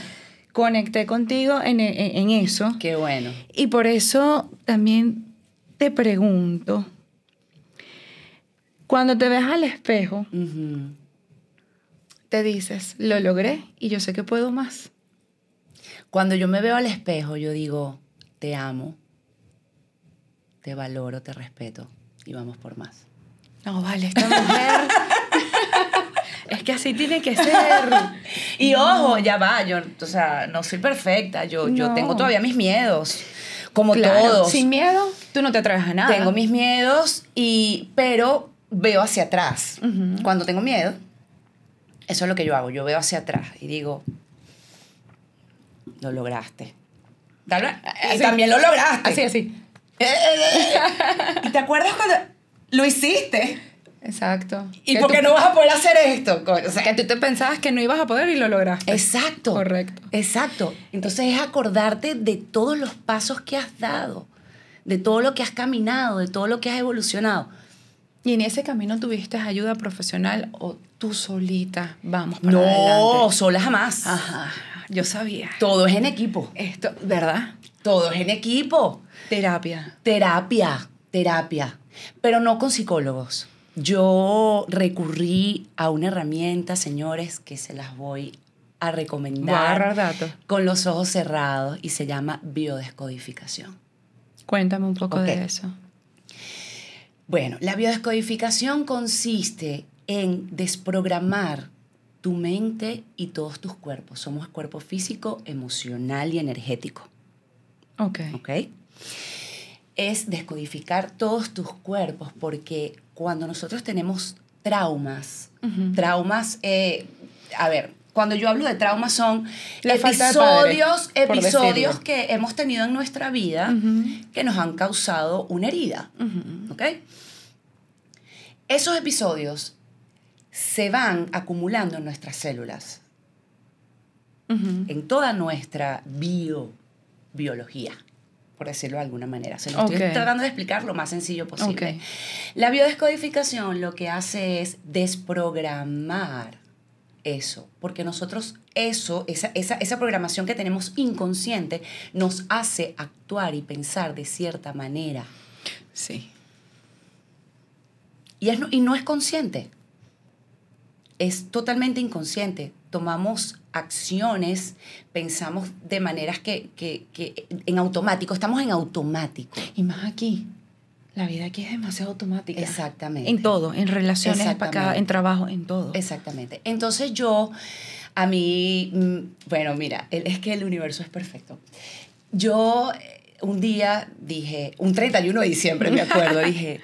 conecté contigo en, en- en eso. Qué bueno. Y por eso también te pregunto, cuando te ves al espejo, te dices, lo logré y yo sé que puedo más. Cuando yo me veo al espejo, yo digo, te amo, te valoro, te respeto y vamos por más. No, vale, esta mujer. es que así tiene que ser. Y ojo, ya va, yo, o sea, no soy perfecta, yo, yo No. tengo todavía mis miedos, como Claro, todos. Sin miedo, tú no te atreves a nada. Tengo mis miedos, y, pero veo hacia atrás. Cuando tengo miedo, eso es lo que yo hago, yo veo hacia atrás y digo, lo lograste. Así. también lo lograste. Así, así. ¿Y te acuerdas cuando lo hiciste? Exacto. ¿Y por qué no vas a poder hacer esto? O sea, Que tú te pensabas que no ibas a poder y lo lograste. Exacto. Correcto. Exacto. Entonces es acordarte de todos los pasos que has dado, de todo lo que has caminado, de todo lo que has evolucionado. ¿Y en ese camino tuviste ayuda profesional o tú solita? Vamos para No, adelante. sola jamás. Ajá, yo sabía. Todo es en equipo. Esto, ¿verdad? Todo es en equipo. Terapia. Terapia, terapia. Pero no con psicólogos. Yo recurrí a una herramienta, señores, que se las voy a Voy a recomendar datos. con los ojos cerrados y se llama biodescodificación. Cuéntame un poco de eso. Bueno, la biodescodificación consiste en desprogramar tu mente y todos tus cuerpos. Somos cuerpo físico, emocional y energético. Ok. ¿Ok? Es descodificar todos tus cuerpos porque cuando nosotros tenemos traumas, traumas, eh, a ver, cuando yo hablo de traumas son La padre, episodios, episodios que hemos tenido en nuestra vida que nos han causado una herida. ¿Ok? Esos episodios se van acumulando en nuestras células, en toda nuestra bio, biología, por decirlo de alguna manera. Se lo estoy tratando de explicar lo más sencillo posible. La biodescodificación lo que hace es desprogramar eso, porque nosotros eso, esa, esa, esa programación que tenemos inconsciente, nos hace actuar y pensar de cierta manera. Sí. Y, es no, y no es consciente. Es totalmente inconsciente. Tomamos acciones, pensamos de maneras que, que, que en automático, estamos en automático. Y más aquí. La vida aquí es demasiado automática. Exactamente. En todo, en relaciones, acá, en trabajo, en todo. Exactamente. Entonces yo, a mí, mm, bueno, mira, es que el universo es perfecto. Yo eh, un día dije, un 31 de diciembre me acuerdo, dije,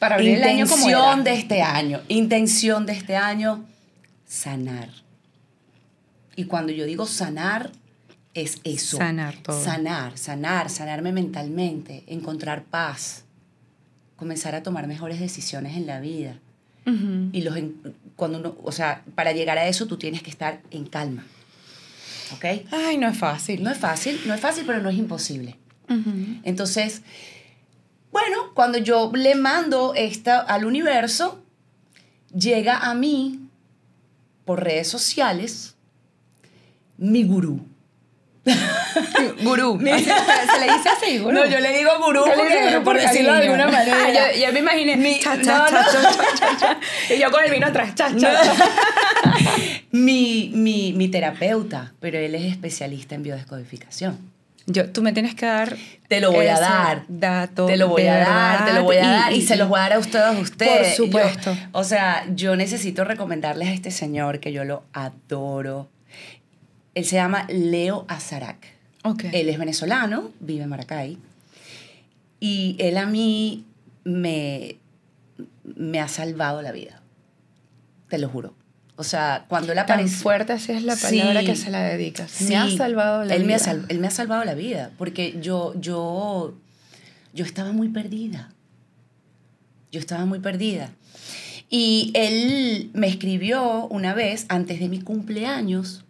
Para abrir el año como intención era. de este año, intención de este año, sanar. Y cuando yo digo sanar, es eso. Sanar todo. Sanar, sanar, sanarme mentalmente, encontrar paz, comenzar a tomar mejores decisiones en la vida. Ujú. Y los cuando uno, o sea, para llegar a eso tú tienes que estar en calma. ¿Ok? Ay, no es fácil. No es fácil, no es fácil, pero no es imposible. Ujú. Entonces, bueno, cuando yo le mando esta al universo, llega a mí por redes sociales mi gurú. Gurú. Así- se le dice así, gurú. No, yo le digo gurú Yo porque, digo gurú por decirlo de alguna manera. Ah, yo, yo me imaginé. Mi- cha, no, cha, no. cha, cha. Y yo con el vino atrás. Cha, cha. mi, mi, mi terapeuta, pero él es especialista en biodescodificación. Yo, tú me tienes que dar. Te lo voy a dar. Dato. Te lo voy a dar, te lo voy a dar y, se los voy a dar a ustedes. ustedes. Por supuesto. Yo- o sea, yo necesito recomendarles a este señor que yo lo adoro. Él se llama Leo Azarac. Ok. Él es venezolano, vive en Maracay. Y él a mí me, me ha salvado la vida. Te lo juro. O sea, cuando él Tan apareció... fuerte así es la palabra Sí. que se la dedicas. Sí, me ha salvado la él vida. Me ha sal- él me ha salvado la vida, porque yo, yo, yo estaba muy perdida. Yo estaba muy perdida. Y él me escribió una vez, antes de mi cumpleaños,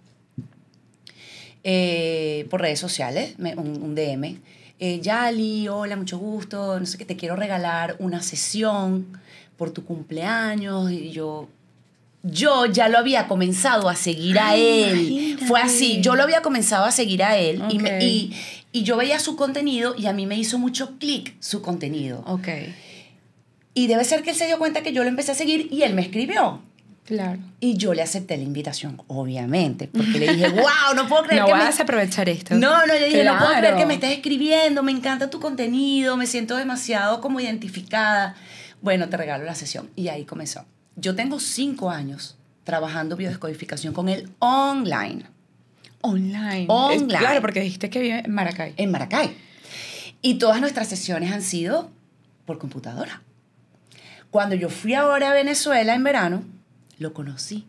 eh, por redes sociales, me- un, un DM. Eh, Yali, hola, mucho gusto, no sé qué, te quiero regalar una sesión por tu cumpleaños. Y yo, yo ya lo había comenzado a seguir a Ay, él. imagínate. Fue así, yo lo había comenzado a seguir a él y, me- Ok. y, y yo veía su contenido y a mí me hizo mucho clic su contenido. Ok, Y debe ser que él se dio cuenta que yo lo empecé a seguir y él me escribió. Claro. Y yo le acepté la invitación, obviamente, porque le dije, wow, no puedo creer No que vas me... a aprovechar esto. No, no, le dije, no puedo creer Claro. que me estés escribiendo, me encanta tu contenido, me siento demasiado como identificada. Bueno, te regalo la sesión. Y ahí comenzó. Yo tengo cinco años trabajando biodescodificación con él online, Online. Online. Es- claro, porque dijiste que vive en Maracay. en Maracay. Y todas nuestras sesiones han sido por computadora. Cuando yo fui ahora a Venezuela en verano, lo conocí.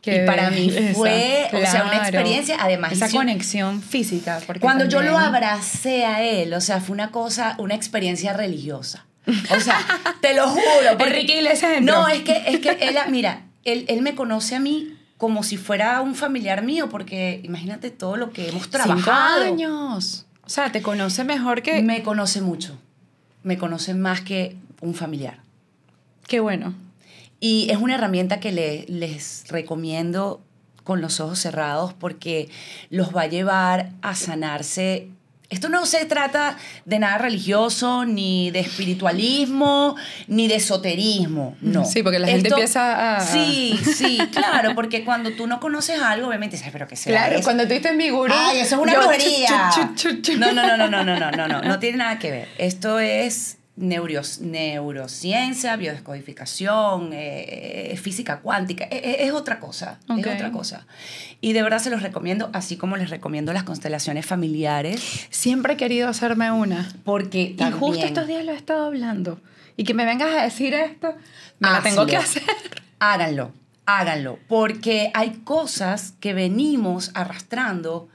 Qué y para mí fue, o sea, una experiencia, además Esa conexión física. Porque Cuando yo lo abracé a él, o sea, fue una cosa, una experiencia religiosa. O sea, te lo juro. porque- Enrique Iglesias entró. No, es que, es que él, mira, él, él me conoce a mí como si fuera un familiar mío, porque imagínate todo lo que hemos trabajado. Cinco años. O sea, te conoce mejor que... Me conoce mucho. Me conoce más que un familiar. Qué bueno. Y es una herramienta que le- les recomiendo con los ojos cerrados porque los va a llevar a sanarse. Esto no se trata de nada religioso, ni de espiritualismo, ni de esoterismo, no. Sí, porque la gente empieza a- Sí, sí, claro, porque cuando tú no conoces algo, obviamente dices, pero ¿qué será Claro, eso? cuando tú en mi gurú... Ay, eso es una brujería. No, no, no, no, no, no, no, no, no, no tiene nada que ver. Esto es neuros- neurociencia, biodescodificación, eh, física cuántica, eh, eh, es otra cosa, es otra cosa. Y de verdad se los recomiendo, así como les recomiendo las constelaciones familiares, Siempre he querido hacerme una. porque Y también, justo estos días lo he estado hablando. Y que me vengas a decir esto, me la tengo que hacer. Hazlo. Háganlo, háganlo, porque hay cosas que venimos arrastrando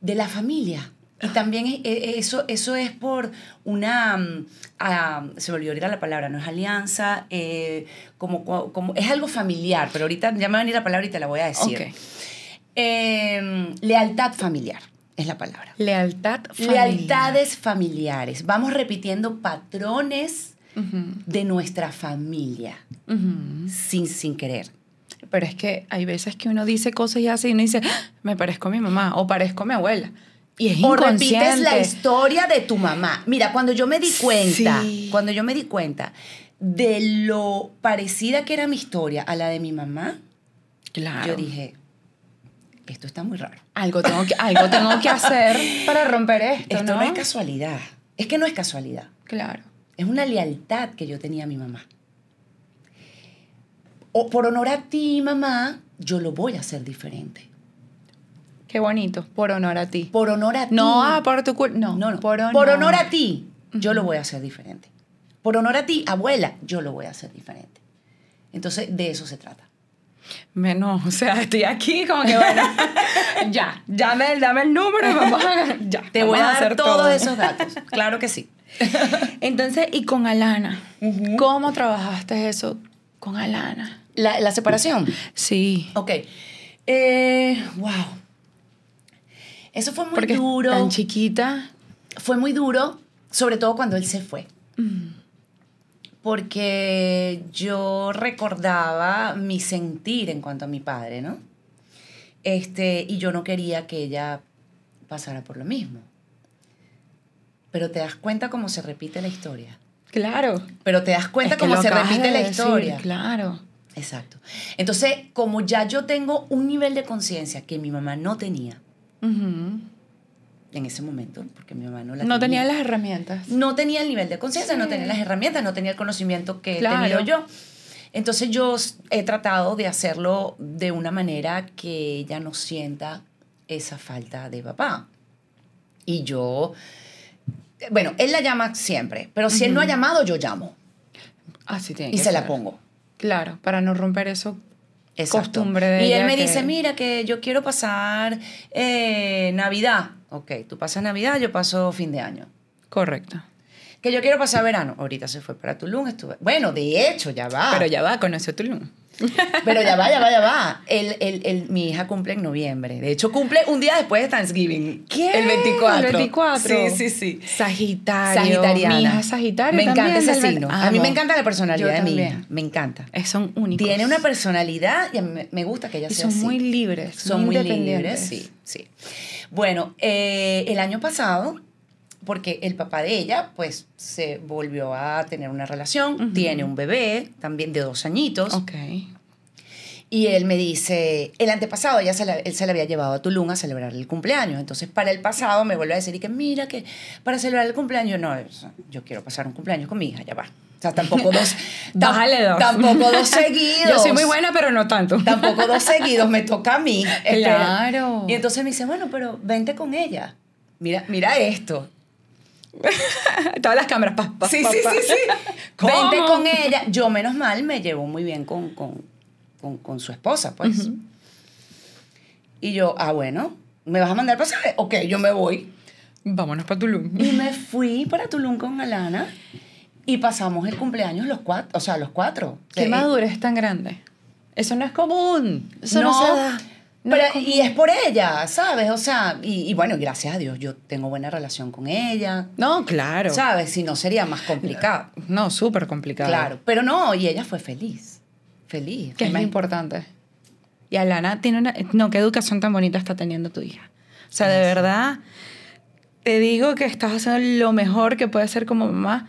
de la familia. Y también e- e- eso, eso es por una, mm, ah, se me olvidó ahorita la palabra, no es alianza, eh, como, como, es algo familiar, pero ahorita ya me va a venir la palabra y te la voy a decir. Ok. Eh, lealtad familiar es la palabra. Lealtad familiar. Lealtades familiares. Vamos repitiendo patrones Ujú, de nuestra familia ujú. sin, sin querer. Pero es que hay veces que uno dice cosas y así y uno dice, "Ah, me parezco a mi mamá o parezco a mi abuela. Y es O repites la historia de tu mamá. Mira, cuando yo me di cuenta, Sí. cuando yo me di cuenta de lo parecida que era mi historia a la de mi mamá, Claro. yo dije, esto está muy raro. algo tengo que, algo tengo que hacer para romper esto, Esto ¿no? no es casualidad. Es que no es casualidad. Claro. Es una lealtad que yo tenía a mi mamá. O por honor a ti, mamá, yo lo voy a hacer diferente. Qué bonito. Por honor a ti. Por honor a ti. No, ah, por tu culpa. No, No, no. Por honor. Por honor a ti, yo lo voy a hacer diferente. Por honor a ti, abuela, yo lo voy a hacer diferente. Entonces, de eso se trata. No, o sea, estoy aquí como que bueno. ya, dame, dame el número y vamos a. Ya, Te voy a, hacer dar todos todo. esos datos. Claro que sí. Entonces, y con Alana, ¿cómo trabajaste eso con Alana? La, la separación. Sí. Ok. Eh, wow. Eso fue muy Porque duro. tan chiquita. fue muy duro, sobre todo cuando él se fue. Porque yo recordaba mi sentir en cuanto a mi padre, ¿no? Este, y yo no quería que ella pasara por lo mismo. Pero te das cuenta cómo se repite la historia. Claro. Pero te das cuenta Es que cómo se repite de la decir, historia. Claro. Exacto. Entonces, como ya yo tengo un nivel de conciencia que mi mamá no tenía En ese momento, porque mi mamá no la No tenía las herramientas. no tenía el nivel de conciencia, Sí. no tenía las herramientas, no tenía el conocimiento que Claro. he tenido yo. Entonces yo he tratado de hacerlo de una manera que ella no sienta esa falta de papá. Y yo, bueno, él la llama siempre, pero si él no ha llamado, yo llamo Así tiene y que se la pongo. Claro, para no romper eso costumbre de Y él ella me que- dice, mira, que yo quiero pasar eh, Navidad. Ok, tú pasas Navidad, yo paso fin de año. Correcto. Que yo quiero pasar verano. Ahorita se fue para Tulum, estuve... Bueno, de hecho, ya va. Pero ya va, conoció Tulum. Pero ya va, ya va, ya va. El, el, el- mi hija cumple en noviembre. De hecho, cumple un día después de Thanksgiving. ¿Qué? El 24. El 24. Sí, sí, sí. Sagitario. Sagitariana. Mi hija es Sagitario Me encanta ese signo. A mí Amo. me encanta la personalidad de mi hija. Me encanta. Eh, Son únicos. Tiene una personalidad y a mí me- gusta que ella Y sea son así. muy libres. Son muy libres, sí, sí. Bueno, eh, el año pasado, porque el papá de ella, pues, se volvió a tener una relación, tiene un bebé, también de dos añitos, Ok. y él me dice, el antepasado, ella se la- él se la había llevado a Tulum a celebrar el cumpleaños, entonces para el pasado me vuelve a decir, y que mira, que para celebrar el cumpleaños, no, yo quiero pasar un cumpleaños con mi hija, ya va. O sea, tampoco dos, Bájale dos. tampoco dos seguidos. Yo soy muy buena, pero no tanto. Tampoco dos seguidos, me toca a mí. Espera. Claro. Y entonces me dice, bueno, pero vente con ella. Mira, mira esto. Todas las cámaras. Pa, pa, Sí, pa, sí, sí, sí. Vente con ella. Yo, menos mal, me llevo muy bien con, con, con, con su esposa, pues. Ujú. Y yo, ah, bueno, ¿me vas a mandar pasaje? Ok, yo me voy. Vámonos para Tulum. Y me fui para Tulum con Alana y pasamos el cumpleaños los cuatro, o sea, los cuatro. Qué Sí. madurez tan grande. Eso no es común. Eso no, no, se da. No pero- y es por ella, ¿sabes? O sea, y, y bueno, gracias a Dios, yo tengo buena relación con ella, No, claro. ¿sabes? Si no sería más complicado. No, súper complicado. Claro, pero no, y ella fue feliz, feliz. Que es más importante. Y Alana tiene una... No, qué educación tan bonita está teniendo tu hija. O sea, de verdad, te digo que estás haciendo lo mejor que puedes hacer como mamá,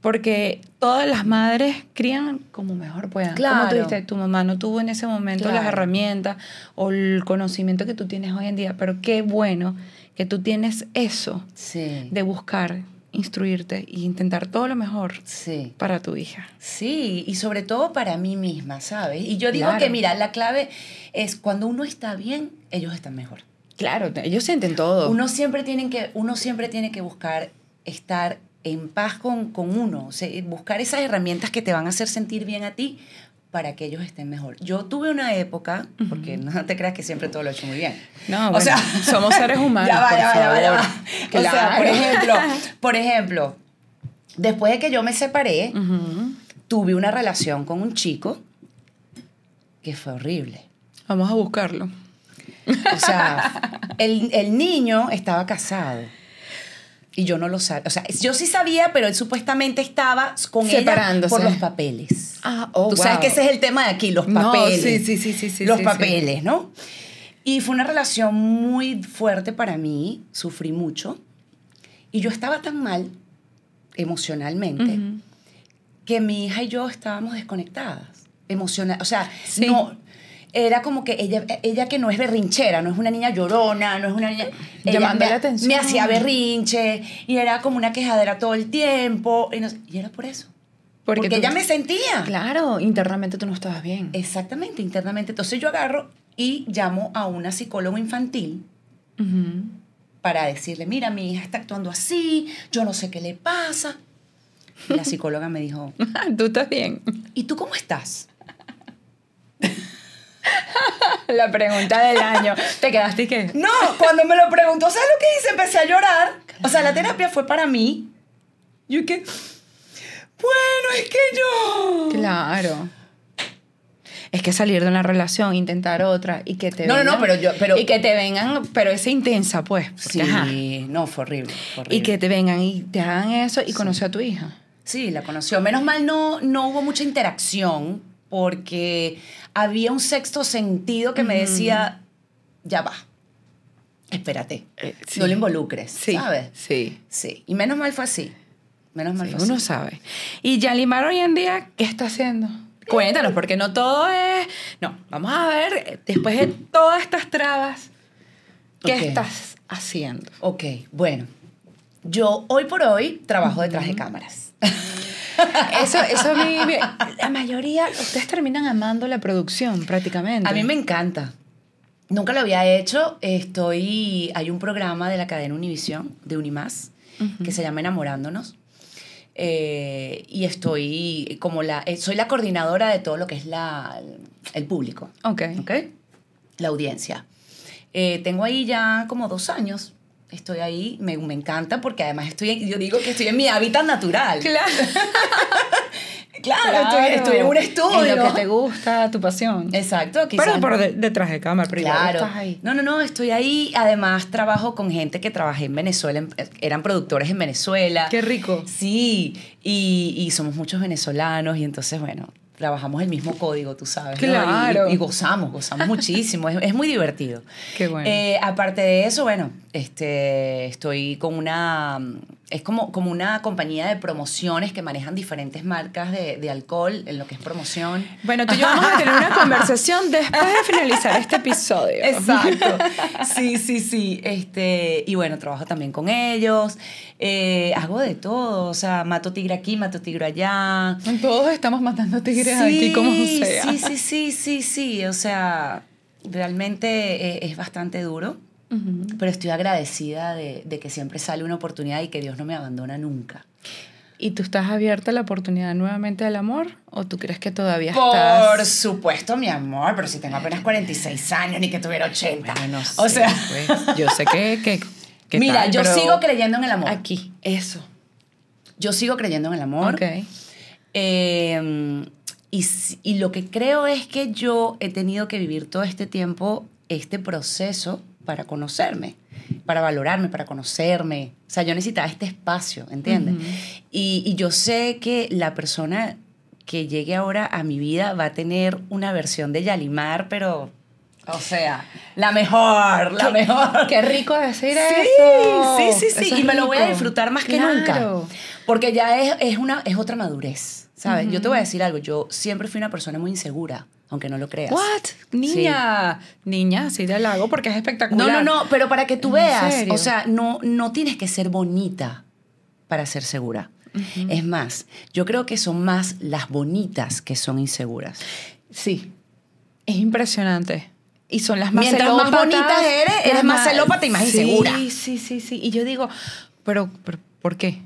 porque todas las madres crían como mejor puedan. Como Claro. tú dijiste, tu mamá no tuvo en ese momento las herramientas o el conocimiento que tú tienes hoy en día, pero qué bueno que tú tienes eso Sí, de buscar, instruirte e intentar todo lo mejor sí. para tu hija. Sí, y sobre todo para mí misma, ¿sabes? Y yo digo Claro. que, mira, la clave es cuando uno está bien, ellos están mejor. Claro, ellos sienten todo. Uno siempre, tiene que, uno siempre tiene que buscar estar en paz con, con uno, o sea, buscar esas herramientas que te van a hacer sentir bien a ti para que ellos estén mejor. Yo tuve una época, porque no te creas que siempre todo lo he hecho muy bien. No, O bueno, sea, somos seres humanos, Ya va, por ya va, ya va, ya va. favor. O sea, Claro. por ejemplo, por ejemplo, después de que yo me separé, tuve una relación con un chico que fue horrible. Vamos a buscarlo. O sea, el, el niño estaba casado. Y yo no lo sabía. O sea, yo sí sabía, pero él supuestamente estaba con ella Separándose. por los papeles. Ah, oh, Tú sabes que ese es el tema de aquí, los No, papeles. sí, sí, sí, sí, sí, Los sí, papeles, ¿no? Y fue una relación muy fuerte para mí. Sufrí mucho. Y yo estaba tan mal emocionalmente que mi hija y yo estábamos desconectadas. Emocional, o sea, Sí. no era como que ella ella que no es berrinchera, no es una niña llorona, no es una niña Llamando me, la atención. Me hacía berrinche y era como una quejadera todo el tiempo y, no sé, y era por eso. Porque, ella me sentía. Claro, internamente tú no estabas bien. Exactamente, internamente. Entonces yo agarro y llamo a una psicóloga infantil para decirle, mira, mi hija está actuando así, yo no sé qué le pasa. Y la psicóloga me dijo, tú estás bien. ¿y tú cómo estás? La pregunta del año. ¿Te quedaste qué? No, cuando me lo preguntó, ¿sabes lo que hice? Empecé a llorar. O sea, la terapia fue para mí. Yo que, bueno, es que yo... Claro. Es que salir de una relación, intentar otra y que te No, no, no, vengan- pero yo- pero- y que te vengan, pero esa intensa, pues. Sí, ajá. no, fue horrible, fue horrible. Y que te vengan y te hagan eso y conoció a tu hija. Sí, la conoció. Menos mal no, no hubo mucha interacción porque había un sexto sentido que me decía, ya va, espérate, Eh, sí. no lo involucres, Sí. ¿sabes? Sí. Sí, y menos mal fue así. Menos mal Sí, fue uno así. sabe. Y Yalimar hoy en día, ¿qué está haciendo? Cuéntanos, porque no todo es... No, vamos a ver, eh, después de todas estas trabas, ¿qué Ok. estás haciendo? Ok, bueno. Yo hoy por hoy trabajo detrás de cámaras. Eso, eso a mí, la mayoría, ustedes terminan amando la producción prácticamente. A mí me encanta. Nunca lo había hecho. Estoy. Hay un programa de la cadena Univisión, de Unimás, que se llama Enamorándonos. eh, y estoy como la, eh, soy la coordinadora de todo lo que es la, el público. Ok. ¿ok? La audiencia. Eh, tengo ahí ya como dos años. Estoy ahí, me, me encanta porque además estoy, yo digo que estoy en mi hábitat natural. Claro. Claro, Estoy, estoy en un estudio. En lo que te gusta, tu pasión. Exacto, quizás. Pero por de- detrás de cámara, pero igual Claro. estás ahí. No, no, no, estoy ahí. Además, trabajo con gente que trabajé en Venezuela, en- eran productores en Venezuela. Qué rico. Sí, y, y somos muchos venezolanos y entonces, bueno, trabajamos el mismo código, tú sabes. ¿no? Y- Claro. Y, gozamos, gozamos muchísimo, es, es muy divertido. Qué bueno. Eh, aparte de eso, bueno, este, estoy con una, es como, como una compañía de promociones que manejan diferentes marcas de, de alcohol en lo que es promoción. Bueno, tú y yo vamos a tener una conversación después de finalizar este episodio. Exacto. Sí, sí, sí. Este, y bueno, trabajo también con ellos. Eh, hago de todo. O sea, mato tigre aquí, mato tigre allá. Todos estamos matando tigres aquí como sea. Sí, sí, sí, sí, sí. O sea, realmente eh, es bastante duro. Pero estoy agradecida de, de que siempre sale una oportunidad y que Dios no me abandona nunca. ¿Y tú estás abierta a la oportunidad nuevamente del amor? ¿O tú crees que todavía Por estás...? supuesto, mi amor, pero si tengo apenas 46 años, ni que tuviera 80. Bueno, no o sea, pues, yo sé que... que, que mira, tal, yo sigo creyendo en el amor. Aquí, eso. Yo sigo creyendo en el amor. Ok. Eh, y, y lo que creo es que yo he tenido que vivir todo este tiempo, este proceso para conocerme, para valorarme, para conocerme. O sea, yo necesitaba este espacio, ¿entiendes? Ujú. y, y yo sé que la persona que llegue ahora a mi vida va a tener una versión de Yalimar, pero... O sea, la mejor, la mejor. Qué rico decir Sí, eso. sí, sí, sí. Eso es Y me lo voy a rico. disfrutar más que Claro. nunca. Porque ya es, es, una, es otra madurez, ¿sabes? Yo te voy a decir algo. Yo siempre fui una persona muy insegura, aunque no lo creas. What? Niña. Niña, así de lago porque es No, espectacular. no, no, pero para que tú ¿En veas, serio? o sea, no, no tienes que ser bonita para ser segura. Es más, yo creo que son más las bonitas que son inseguras. Sí. Es impresionante. Y son las más Mientras más celópatas, bonita eres, eres más celópata y más sí, insegura. Sí, sí, sí, sí. Y yo digo, pero, pero ¿por qué?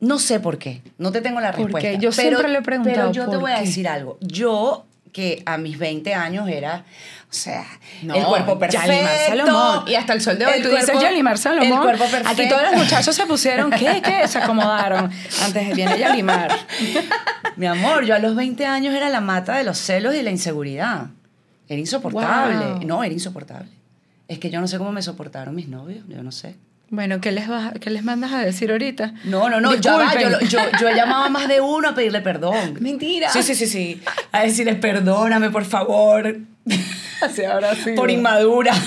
No sé por qué, no te tengo la ¿Por respuesta. qué? Yo siempre le he preguntado Pero yo te voy a qué. decir algo. Yo, que a mis 20 años era, o sea, No, el cuerpo perfecto. Salomón. Y hasta el sol de hoy el tú dices cuerpo- Yalimar Salomón. El cuerpo perfecto. Aquí todos los muchachos se pusieron, ¿qué? ¿Qué? Se acomodaron. Antes viene Yalimar. Mi amor, yo a los 20 años era la mata de los celos y la inseguridad. Era insoportable. Wow. No, era insoportable. Es que yo no sé cómo me soportaron mis novios, yo no sé. Bueno, ¿qué les, vas, ¿qué les mandas a decir ahorita? No, no, no, ya va, yo, yo, yo he llamado a más de uno a pedirle perdón. Mentira. Sí, sí, sí, sí. A decirles, perdóname, por favor. Ahora sí. por inmadura.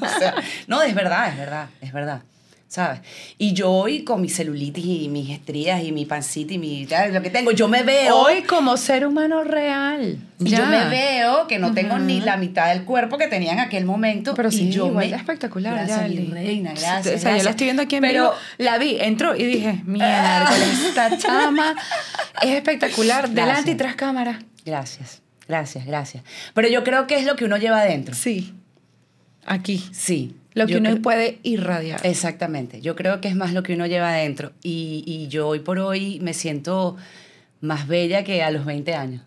O sea, no, es verdad, es verdad, es verdad. ¿Sabes? Y yo hoy con mi celulitis y mis estrías y mi pancita y mi, lo que tengo, yo me veo. Hoy como ser humano real. y Ya. yo me veo que no tengo Ujú. ni la mitad del cuerpo que tenía en aquel momento. Pero y sí, yo igual me... espectacular. Gracias, ya, mi reina, gracias. O sea, yo gracias. la estoy viendo aquí en Pero, vivo. La vi, entró y dije, mierda, esta chama es espectacular. Delante y Gracias. tras cámara. Gracias, gracias, gracias. Pero yo creo que es lo que uno lleva adentro. Sí. Aquí. Sí. Lo que yo uno puede irradiar. Exactamente. Yo creo que es más lo que uno lleva adentro. Y, y yo hoy por hoy me siento más bella que a los 20 años.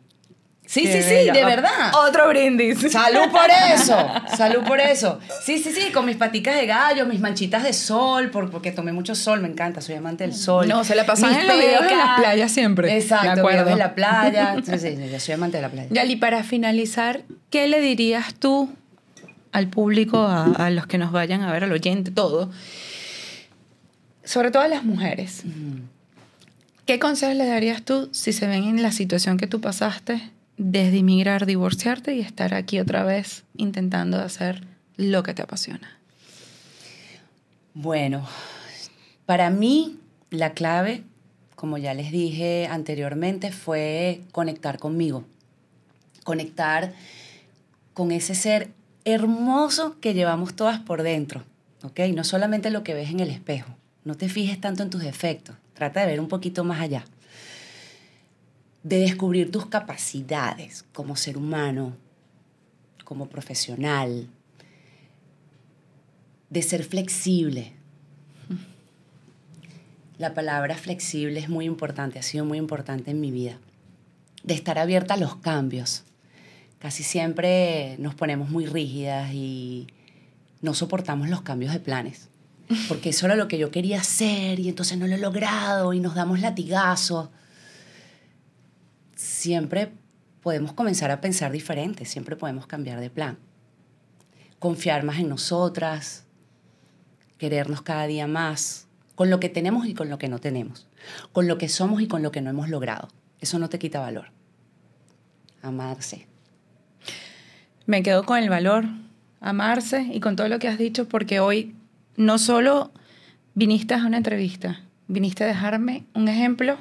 Sí, Qué sí, sí, de verdad. Otro brindis. Salud por eso, salud por eso. Sí, sí, sí, con mis paticas de gallo, mis manchitas de sol, por- porque tomé mucho sol, me encanta, soy amante del sol. No, se la pasan Mis en los videos de pecas. las playas siempre, Exacto, me videos de la playa. Sí, sí, sí, yo soy amante de la playa. Yali, para finalizar, ¿qué le dirías tú al público, a, a los que nos vayan a ver, al oyente, todo? Sobre todo a las mujeres. Mm. ¿Qué consejos le darías tú si se ven en la situación que tú pasaste desde emigrar, divorciarte y estar aquí otra vez intentando hacer lo que te apasiona? Bueno, para mí la clave, como ya les dije anteriormente, fue conectar conmigo. Conectar con ese ser hermoso que llevamos todas por dentro, ¿ok? No solamente lo que ves en el espejo. No te fijes tanto en tus defectos. Trata de ver un poquito más allá. De descubrir tus capacidades como ser humano, como profesional, de ser flexible. La palabra flexible es muy importante, ha sido muy importante en mi vida. De estar abierta a los cambios. Casi siempre nos ponemos muy rígidas y no soportamos los cambios de planes. Porque eso era lo que yo quería hacer y entonces no lo he logrado y nos damos latigazos. Siempre podemos comenzar a pensar diferente, siempre podemos cambiar de plan. Confiar más en nosotras, querernos cada día más, con lo que tenemos y con lo que no tenemos, con lo que somos y con lo que no hemos logrado. Eso no te quita valor. Amarse. Me quedo con el valor, amarse y con todo lo que has dicho, porque hoy no solo viniste a una entrevista, viniste a dejarme un ejemplo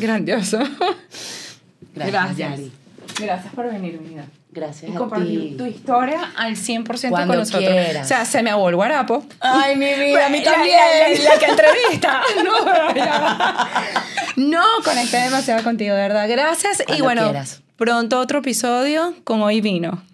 grandioso. Gracias, Yari. Gracias por venir, vida. Gracias y a compartir ti. tu historia al 100% Cuando con nosotros. quieras. O sea, se me abuelo guarapo. Ay, mi vida, a mí también. La, la- la que entrevista. No, conecté demasiado contigo, de verdad. Gracias. y bueno, quieras. Pronto otro episodio con Hoy Vino.